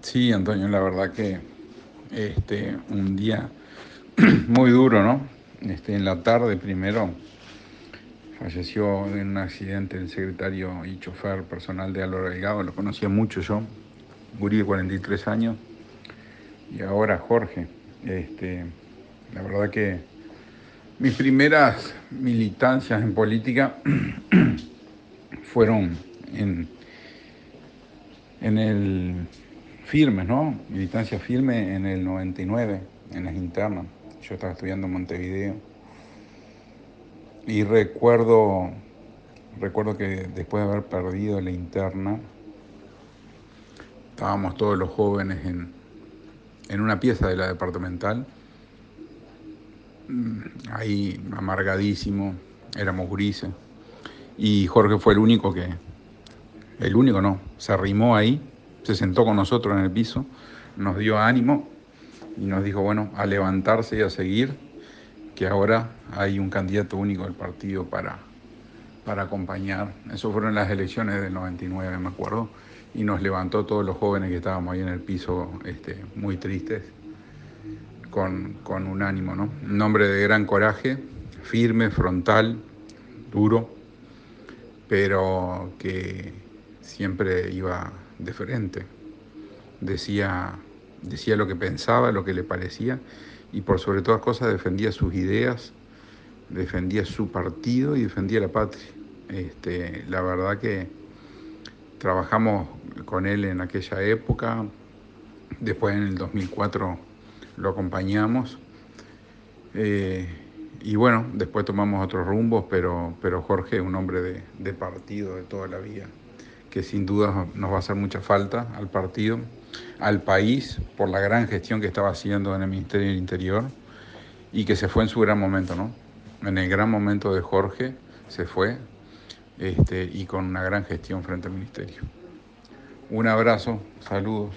Sí, Antonio, la verdad que este, un día muy duro, ¿no? Este, en la tarde primero falleció en un accidente el secretario y chofer personal de Álvaro Delgado, lo conocía mucho yo, gurí de 43 años, y ahora Jorge. Este, la verdad que mis primeras militancias en política fueron en, en el firme, ¿no? Militancia firme en el 99, en las internas. Yo estaba estudiando en Montevideo. Y recuerdo, recuerdo que después de haber perdido la interna, estábamos todos los jóvenes en, en una pieza de la departamental, mm, ahí amargadísimo, éramos grises. Y Jorge fue el único que, el único no, se arrimó ahí, se sentó con nosotros en el piso, nos dio ánimo y nos dijo, bueno, a levantarse y a seguir, que ahora hay un candidato único del partido para, para acompañar. Eso fueron las elecciones del 99, me acuerdo, y nos levantó todos los jóvenes que estábamos ahí en el piso, este, muy tristes, con, con un ánimo, ¿no? Un hombre de gran coraje, firme, frontal, duro, pero que siempre iba de frente. Decía, decía lo que pensaba, lo que le parecía y por sobre todas cosas defendía sus ideas, defendía su partido y defendía la patria. Este, la verdad que trabajamos con él en aquella época, después en el 2004 lo acompañamos. Eh, y bueno, después tomamos otros rumbos, pero, pero Jorge es un hombre de, de partido de toda la vida que sin duda nos va a hacer mucha falta al partido, al país, por la gran gestión que estaba haciendo en el Ministerio del Interior y que se fue en su gran momento, ¿no? En el gran momento de Jorge se fue este, y con una gran gestión frente al Ministerio. Un abrazo, saludos.